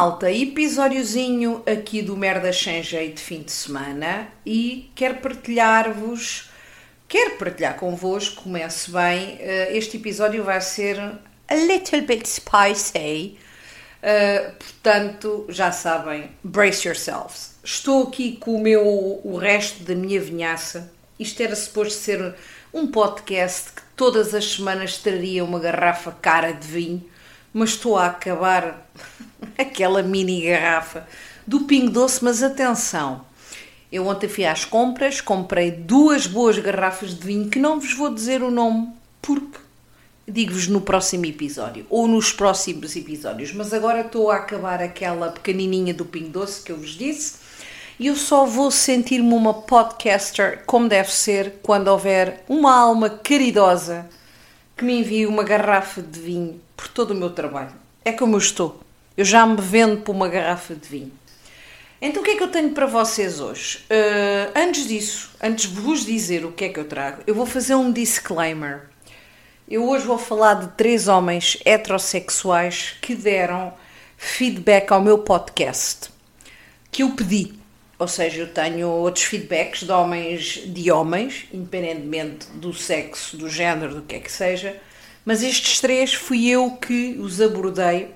malta, episódiozinho aqui do Merda Sem Jeito fim de semana e quero partilhar-vos, quero partilhar convosco, comece bem, eh, este episódio vai ser a little bit spicy, uh, portanto, já sabem, brace yourselves. Estou aqui com o meu, o resto da minha vinhaça, isto era suposto ser um podcast que todas as semanas traria uma garrafa cara de vinho, mas estou a acabar aquela mini garrafa do Pingo Doce, mas atenção, eu ontem fui às compras, comprei duas boas garrafas de vinho que não vos vou dizer o nome porque digo-vos no próximo episódio ou nos próximos episódios, mas agora estou a acabar aquela pequenininha do Pingo Doce que eu vos disse e eu só vou sentir-me uma podcaster como deve ser quando houver uma alma caridosa que me envie uma garrafa de vinho por todo o meu trabalho. É como eu estou. Eu já me vendo por uma garrafa de vinho. Então o que é que eu tenho para vocês hoje? Uh, antes disso, antes de vos dizer o que é que eu trago, eu vou fazer um disclaimer. Eu hoje vou falar de três homens heterossexuais que deram feedback ao meu podcast, que eu pedi. Ou seja, eu tenho outros feedbacks de homens de homens, independentemente do sexo, do género, do que é que seja, mas estes três fui eu que os abordei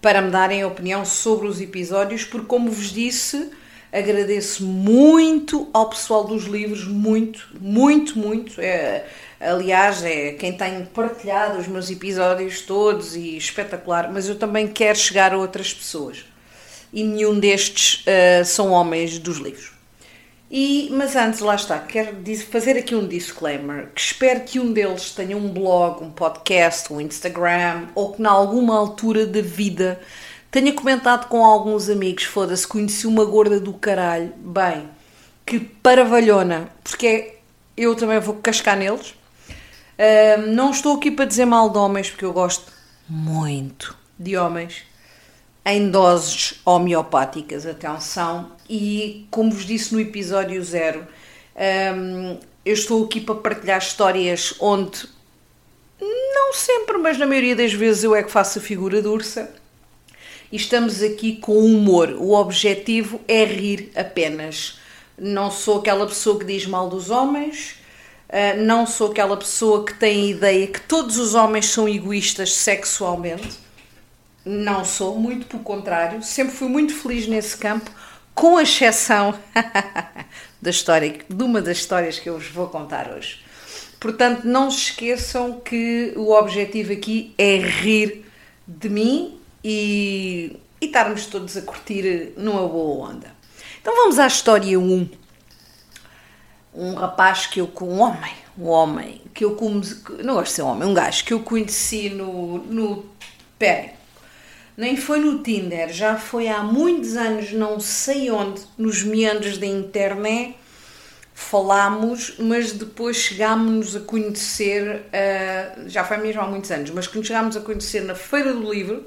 para me darem opinião sobre os episódios, porque, como vos disse, agradeço muito ao pessoal dos livros, muito, muito, muito. É, aliás, é quem tem partilhado os meus episódios todos e espetacular, mas eu também quero chegar a outras pessoas. E nenhum destes uh, são homens dos livros. E, mas antes, lá está, quero fazer aqui um disclaimer, que espero que um deles tenha um blog, um podcast, um Instagram, ou que, em alguma altura da vida, tenha comentado com alguns amigos, foda-se, conheci uma gorda do caralho, bem, que paravalhona, porque eu também vou cascar neles. Não estou aqui para dizer mal de homens, porque eu gosto muito de homens em doses homeopáticas, atenção, e como vos disse no episódio zero, um, eu estou aqui para partilhar histórias onde, não sempre, mas na maioria das vezes eu é que faço a figura de ursa, e estamos aqui com humor. O objetivo é rir apenas. Não sou aquela pessoa que diz mal dos homens, uh, não sou aquela pessoa que tem a ideia que todos os homens são egoístas sexualmente não sou, muito pelo contrário, sempre fui muito feliz nesse campo, com exceção da história, de uma das histórias que eu vos vou contar hoje. Portanto, não se esqueçam que o objetivo aqui é rir de mim e, e estarmos todos a curtir numa boa onda. Então vamos à história 1. Um rapaz que eu um homem, um homem que eu não gosto de ser homem, um gajo que eu conheci no no pé nem foi no Tinder, já foi há muitos anos, não sei onde, nos meandros da internet, falámos, mas depois chegámos a conhecer, uh, já foi mesmo há muitos anos, mas que nos chegámos a conhecer na Feira do Livro.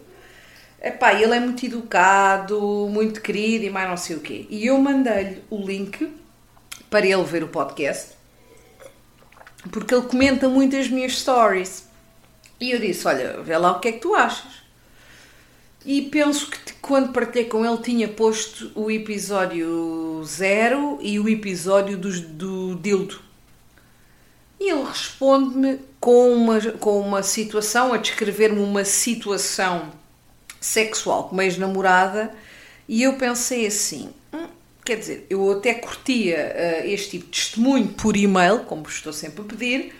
Epá, ele é muito educado, muito querido e mais não sei o quê. E eu mandei-lhe o link para ele ver o podcast, porque ele comenta muito as minhas stories. E eu disse: Olha, vê lá o que é que tu achas. E penso que quando partilhei com ele tinha posto o episódio 0 e o episódio do, do Dildo. E ele responde-me com uma, com uma situação, a descrever-me uma situação sexual com uma ex-namorada, e eu pensei assim: hum, quer dizer, eu até curtia uh, este tipo de testemunho por e-mail, como estou sempre a pedir,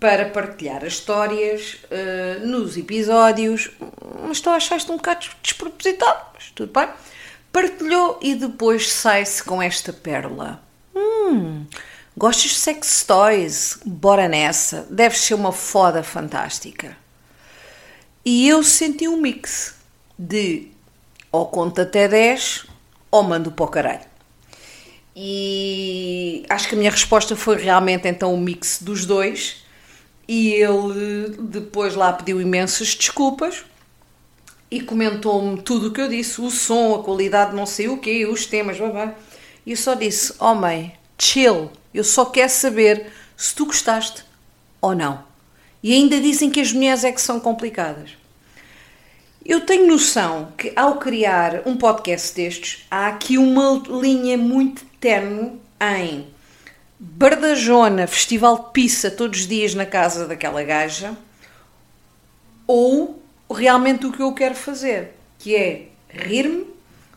para partilhar as histórias uh, nos episódios, mas estou a achar isto um bocado despropositado, mas tudo bem. Partilhou e depois sai-se com esta pérola. Hum, gostas de sex toys? Bora nessa, deve ser uma foda fantástica. E eu senti um mix de ou conta até 10 ou mando para o caralho. E acho que a minha resposta foi realmente então um mix dos dois e ele depois lá pediu imensas desculpas e comentou-me tudo o que eu disse, o som, a qualidade, não sei o quê, os temas, blá, blá. E eu só disse, homem, oh, chill, eu só quero saber se tu gostaste ou não. E ainda dizem que as mulheres é que são complicadas. Eu tenho noção que ao criar um podcast destes, há aqui uma linha muito tenue em Bardajona, Festival de Pizza todos os dias na casa daquela gaja, ou realmente o que eu quero fazer, que é rir-me,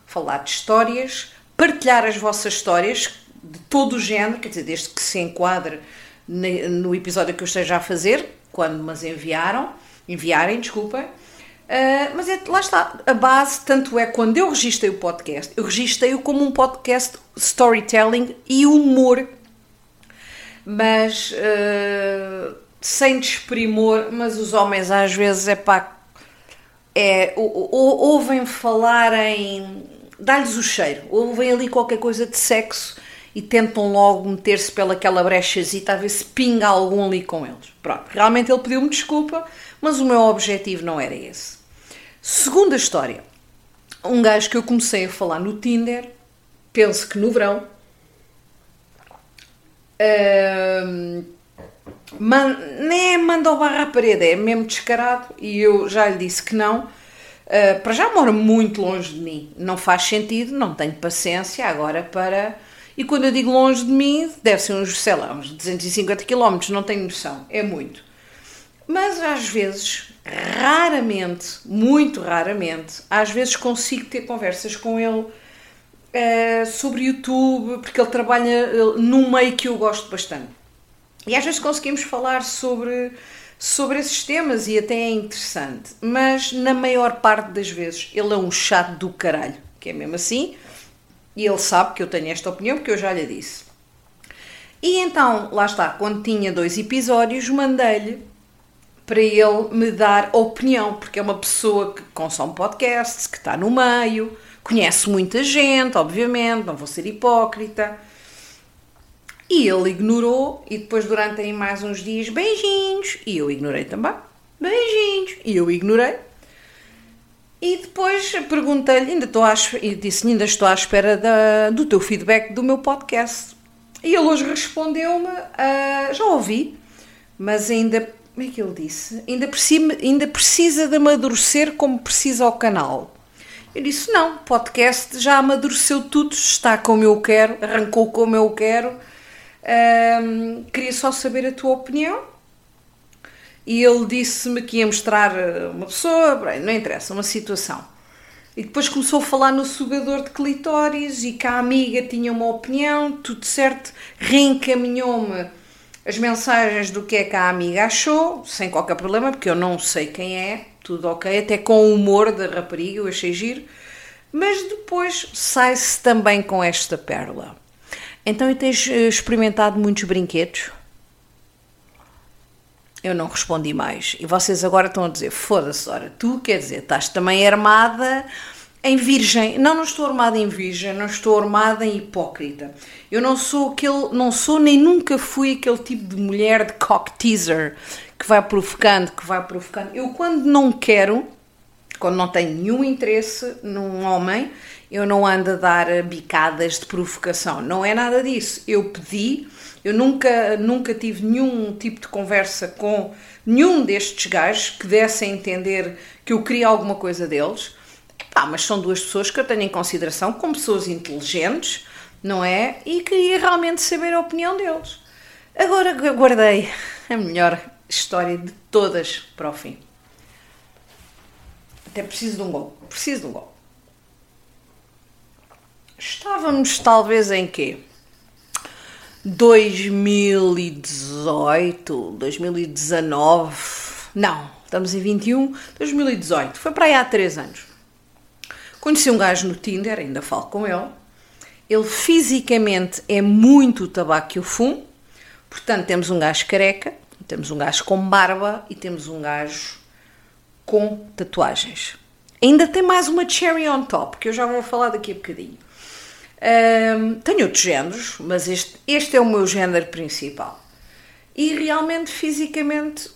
falar de histórias, partilhar as vossas histórias de todo o género, quer dizer, desde que se enquadre no episódio que eu esteja a fazer, quando me enviaram, enviarem, desculpem. Uh, mas é, lá está, a base, tanto é quando eu registrei o podcast, eu registrei-o como um podcast storytelling e humor, mas uh, sem desprimor, mas os homens às vezes é pá, é, ou, ou, ouvem falar em. dá-lhes o cheiro, ouvem ali qualquer coisa de sexo e tentam logo meter-se pelaquela brechazita a ver se pinga algum ali com eles. Pronto, realmente ele pediu-me desculpa, mas o meu objetivo não era esse. Segunda história. Um gajo que eu comecei a falar no Tinder, penso que no verão, man, nem é manda o barra à parede, é mesmo descarado e eu já lhe disse que não. Uh, para já mora muito longe de mim, não faz sentido, não tenho paciência agora para e quando eu digo longe de mim, deve ser uns, sei lá, uns 250 km, não tenho noção, é muito. Mas às vezes, raramente, muito raramente, às vezes consigo ter conversas com ele uh, sobre YouTube, porque ele trabalha uh, num meio que eu gosto bastante. E às vezes conseguimos falar sobre, sobre esses temas e até é interessante. Mas na maior parte das vezes ele é um chato do caralho, que é mesmo assim e ele sabe que eu tenho esta opinião porque eu já lhe disse. E então, lá está, quando tinha dois episódios, mandei-lhe para ele me dar opinião, porque é uma pessoa que consome podcasts, que está no meio, conhece muita gente, obviamente, não vou ser hipócrita. E ele ignorou, e depois, durante aí mais uns dias, beijinhos, e eu ignorei também. Beijinhos, e eu ignorei. E depois perguntei-lhe, ainda estou à, disse ainda estou à espera da, do teu feedback do meu podcast. E ele hoje respondeu-me, uh, já ouvi, mas ainda, como é que ele disse? Ainda precisa, ainda precisa de amadurecer como precisa o canal. Eu disse, não, podcast já amadureceu tudo, está como eu quero, arrancou como eu quero. Uh, queria só saber a tua opinião e ele disse-me que ia mostrar eh, uma pessoa, bem, não interessa, uma situação. E depois começou a falar no sugador de clitóris e que a amiga tinha uma opinião, tudo certo, reencaminhou-me as mensagens do que é que a amiga achou, sem qualquer problema, porque eu não sei quem é, tudo ok, até com o humor da rapariga, eu achei giro, mas depois sai-se também com esta pérola. Então, e tens eh, experimentado muitos brinquedos? Eu não respondi mais. E vocês agora estão a dizer: foda-se, ora, tu quer dizer, estás também armada em virgem. Não, não estou armada em virgem, não estou armada em hipócrita. Eu não sou aquele, não sou nem nunca fui aquele tipo de mulher de cock teaser que vai provocando, que vai provocando. Eu, quando não quero, quando não tenho nenhum interesse num homem, eu não ando a dar bicadas de provocação. Não é nada disso. Eu pedi eu nunca, nunca tive nenhum tipo de conversa com nenhum destes gajos que desse a entender que eu queria alguma coisa deles. Epá, mas são duas pessoas que eu tenho em consideração como pessoas inteligentes, não é? E queria realmente saber a opinião deles. Agora guardei a melhor história de todas para o fim. Até preciso de um gol. Preciso de um gol. Estávamos talvez em quê? 2018, 2019, não, estamos em 21, 2018, foi para aí há 3 anos. Conheci um gajo no Tinder, ainda falo com ele. Ele fisicamente é muito o tabaco que eu fumo, portanto temos um gajo careca, temos um gajo com barba e temos um gajo com tatuagens. Ainda tem mais uma cherry on top, que eu já vou falar daqui a bocadinho. Um, tenho outros géneros, mas este, este é o meu género principal. E realmente, fisicamente,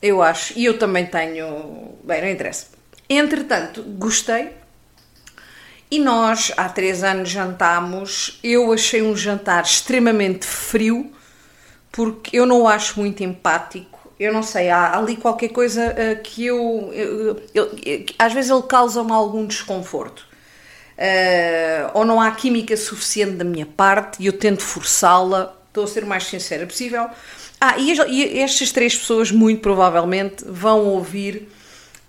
eu acho, e eu também tenho. Bem, não interessa. Entretanto, gostei. E nós, há três anos, jantámos. Eu achei um jantar extremamente frio, porque eu não o acho muito empático. Eu não sei, há ali qualquer coisa uh, que eu, eu, eu, eu, Às vezes ele causa-me algum desconforto. Uh, ou não há química suficiente da minha parte e eu tento forçá-la. Estou a ser o mais sincera possível. Ah, e, e estas três pessoas, muito provavelmente, vão ouvir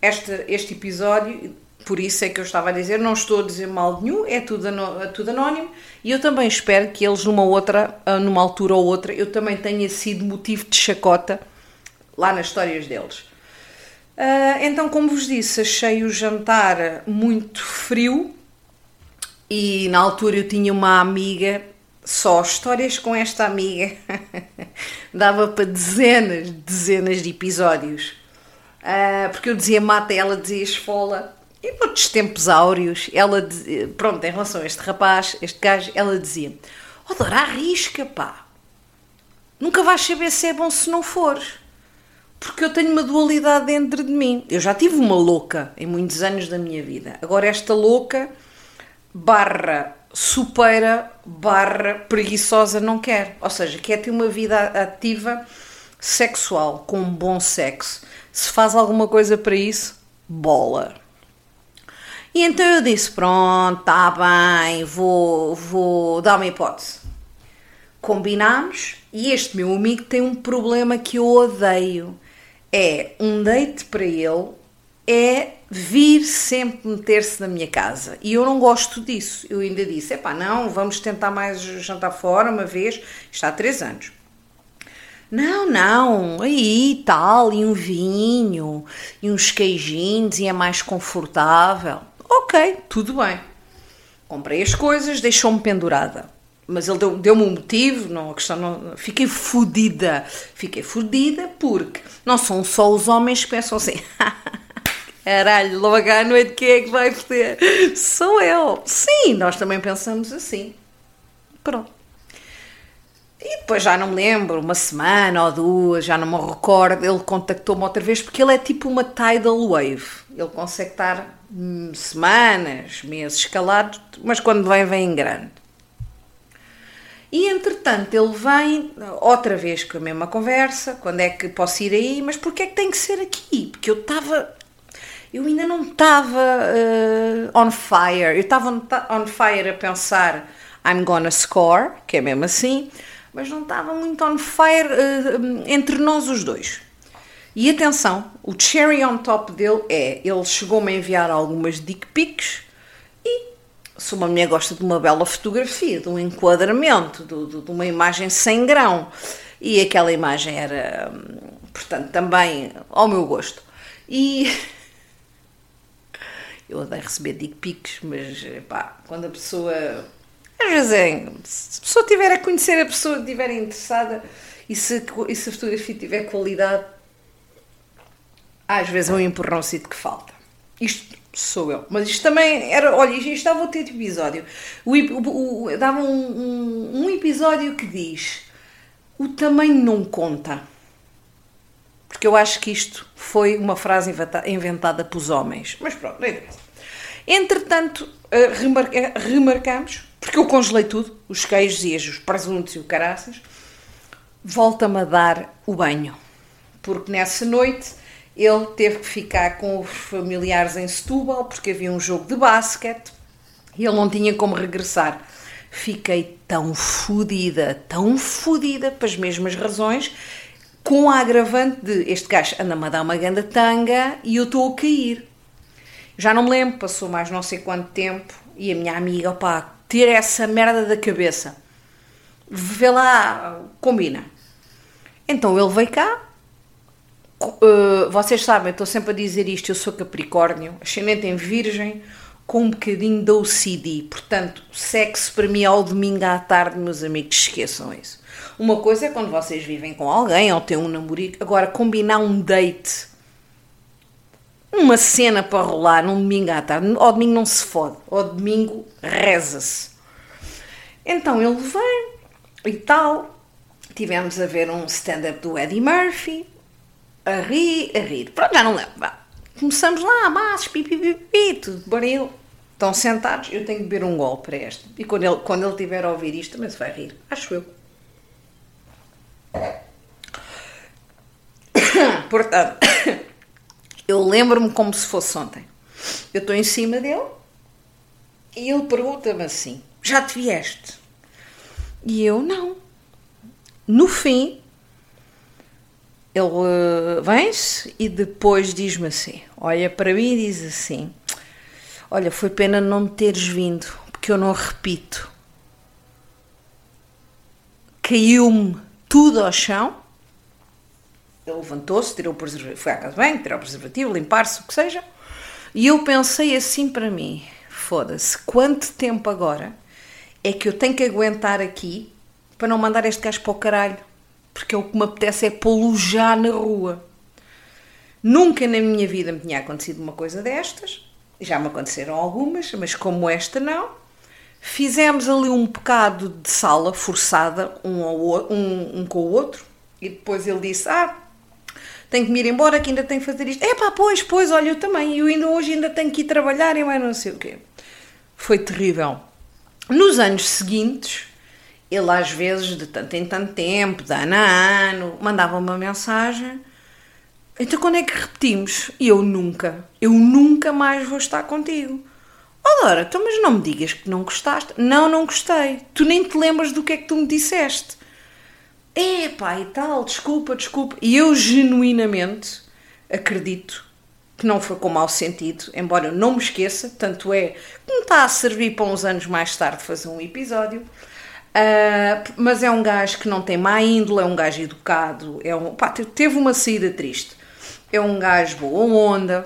este, este episódio por isso é que eu estava a dizer, não estou a dizer mal nenhum, é tudo, é tudo anónimo e eu também espero que eles numa outra, ah, numa altura ou outra, eu também tenha sido motivo de chacota lá nas histórias deles. Uh, então, como vos disse, achei o jantar muito frio e na altura eu tinha uma amiga, só histórias com esta amiga, dava para dezenas, dezenas de episódios. Uh, porque eu dizia mata, ela dizia esfola, e noutros tempos áureos, ela, pronto, em relação a este rapaz, este gajo, ela dizia: Oh, Dora, arrisca, pá. Nunca vais saber se é bom se não fores. Porque eu tenho uma dualidade dentro de mim. Eu já tive uma louca em muitos anos da minha vida. Agora, esta louca, barra supera, barra preguiçosa, não quer. Ou seja, quer ter uma vida ativa sexual, com um bom sexo. Se faz alguma coisa para isso, bola. E então eu disse: pronto, está bem, vou, vou dar uma hipótese. Combinámos e este meu amigo tem um problema que eu odeio. É um date para ele é vir sempre meter-se na minha casa. E eu não gosto disso. Eu ainda disse: epá, não, vamos tentar mais jantar fora uma vez. Está há três anos. Não, não, aí tal, e um vinho, e uns queijinhos, e é mais confortável. Ok, tudo bem. Comprei as coisas, deixou-me pendurada. Mas ele deu-me deu um motivo, não, a questão não, fiquei fodida. Fiquei fodida porque não são só os homens que pensam assim. Caralho, logo à noite quem é que vai foder? Sou eu. Sim, nós também pensamos assim. Pronto. E depois já não me lembro, uma semana ou duas, já não me recordo, ele contactou-me outra vez porque ele é tipo uma tidal wave. Ele consegue estar Hum, semanas, meses escalados, mas quando vem, vem em grande. E entretanto ele vem outra vez com a mesma conversa, quando é que posso ir aí, mas porquê é que tem que ser aqui? Porque eu estava, eu ainda não estava uh, on fire, eu estava on fire a pensar I'm gonna score, que é mesmo assim, mas não estava muito on fire uh, entre nós os dois. E atenção, o cherry on top dele é, ele chegou-me a enviar algumas dick pics e se uma mulher gosta de uma bela fotografia, de um enquadramento, de, de, uma imagem sem grão, e aquela imagem era, portanto, também ao meu gosto. E eu odeio receber dick pics, mas pá, quando a pessoa. Às vezes é. Se a pessoa tiver a conhecer a pessoa, estiver interessada e se, e se a fotografia tiver qualidade, às vezes é um empurrãozinho que falta. Isto sou eu. Mas isto também era. Olha, isto estava outro episódio. O, o, o, dava um, um, um, episódio que diz: o tamanho não conta. Porque eu acho que isto foi uma frase inventada pelos homens. Mas pronto, não interessa. Entretanto, eh, remarca, remarcamos, porque eu congelei tudo: os queijos e os presuntos e o caraças. Volta-me a dar o banho. Porque nessa noite ele teve que ficar com os familiares em Setúbal porque havia um jogo de basquete e ele não tinha como regressar. Fiquei tão fodida, tão fodida, pelas mesmas razões, com a agravante de este gajo anda-me a dar uma grande tanga e eu estou a cair. Já não me lembro, passou mais não sei quanto tempo e a minha amiga, opá, tira essa merda da cabeça. Vê lá, combina. Então ele veio cá, Uh, vocês sabem, estou sempre a dizer isto, eu sou Capricórnio, ascendente em Virgem, com um bocadinho de OCD. Portanto, sexo para mim ao domingo à tarde, meus amigos, esqueçam isso. Uma coisa é quando vocês vivem com alguém ou têm um namorico, agora combinar um date, uma cena para rolar num domingo à tarde, ao domingo não se fode, ao domingo reza-se. Então ele vem e tal, tivemos a ver um stand-up do Eddie Murphy, a rir, a rir. Pronto, já não lembro. Começamos lá, massos, pipi, pipi, tudo baril. Estão sentados, eu tenho que beber um gol para este. E quando ele, quando ele tiver a ouvir isto, também se vai rir. Acho eu. Portanto, eu lembro-me como se fosse ontem. Eu estou em cima dele e ele pergunta-me assim: Já te vieste? E eu não. No fim, ele uh, vem-se e depois diz-me assim: Olha para mim e diz assim: Olha, foi pena não teres vindo, porque eu não repito. Caiu-me tudo ao chão. Levantou-se, tirou o preservativo, foi à casa bem, tirou o preservativo, limpar-se, o que seja. E eu pensei assim para mim: foda-se, quanto tempo agora é que eu tenho que aguentar aqui para não mandar este gajo para o caralho? Porque o que me apetece é pô-lo já na rua. Nunca na minha vida me tinha acontecido uma coisa destas. Já me aconteceram algumas, mas como esta não. Fizemos ali um bocado de sala forçada um, ao, um, um com o outro e depois ele disse: Ah, tenho que me ir embora, que ainda tenho que fazer isto. É pá, pois, pois, olha, eu também, eu ainda hoje ainda tenho que ir trabalhar e mais não sei o quê. Foi terrível. Nos anos seguintes, ele às vezes, de tanto em tanto tempo, de ano a ano, mandava uma mensagem. Então quando é que repetimos? E eu nunca, eu nunca mais vou estar contigo. Oh Dora, então mas não me digas que não gostaste. Não, não gostei. Tu nem te lembras do que é que tu me disseste. Epá, e tal, desculpa, desculpa. E eu genuinamente acredito que não foi com mau sentido, embora eu não me esqueça, tanto é que me está a servir para uns anos mais tarde fazer um episódio. Uh, mas é um gajo que não tem má índole, é um gajo educado, é um, pá, teve uma saída triste. É um gajo boa onda,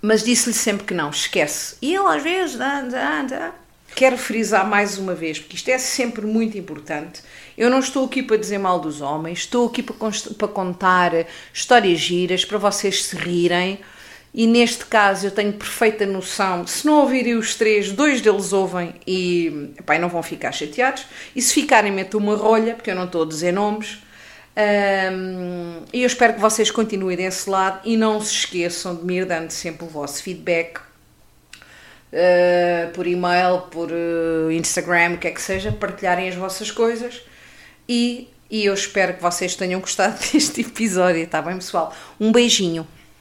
mas disse-lhe sempre que não, esquece. E ele às vezes anda, anda. Quero frisar mais uma vez, porque isto é sempre muito importante. Eu não estou aqui para dizer mal dos homens, estou aqui para, para contar histórias giras, para vocês se rirem. E neste caso eu tenho perfeita noção, se não ouvirem os três, dois deles ouvem e epá, não vão ficar chateados. E se ficarem, meto uma rolha, porque eu não estou a dizer nomes. Um, e eu espero que vocês continuem desse lado e não se esqueçam de me ir dando sempre o vosso feedback uh, por e-mail, por uh, Instagram, o que é que seja, partilharem as vossas coisas e, e eu espero que vocês tenham gostado deste episódio, tá bem, pessoal? Um beijinho.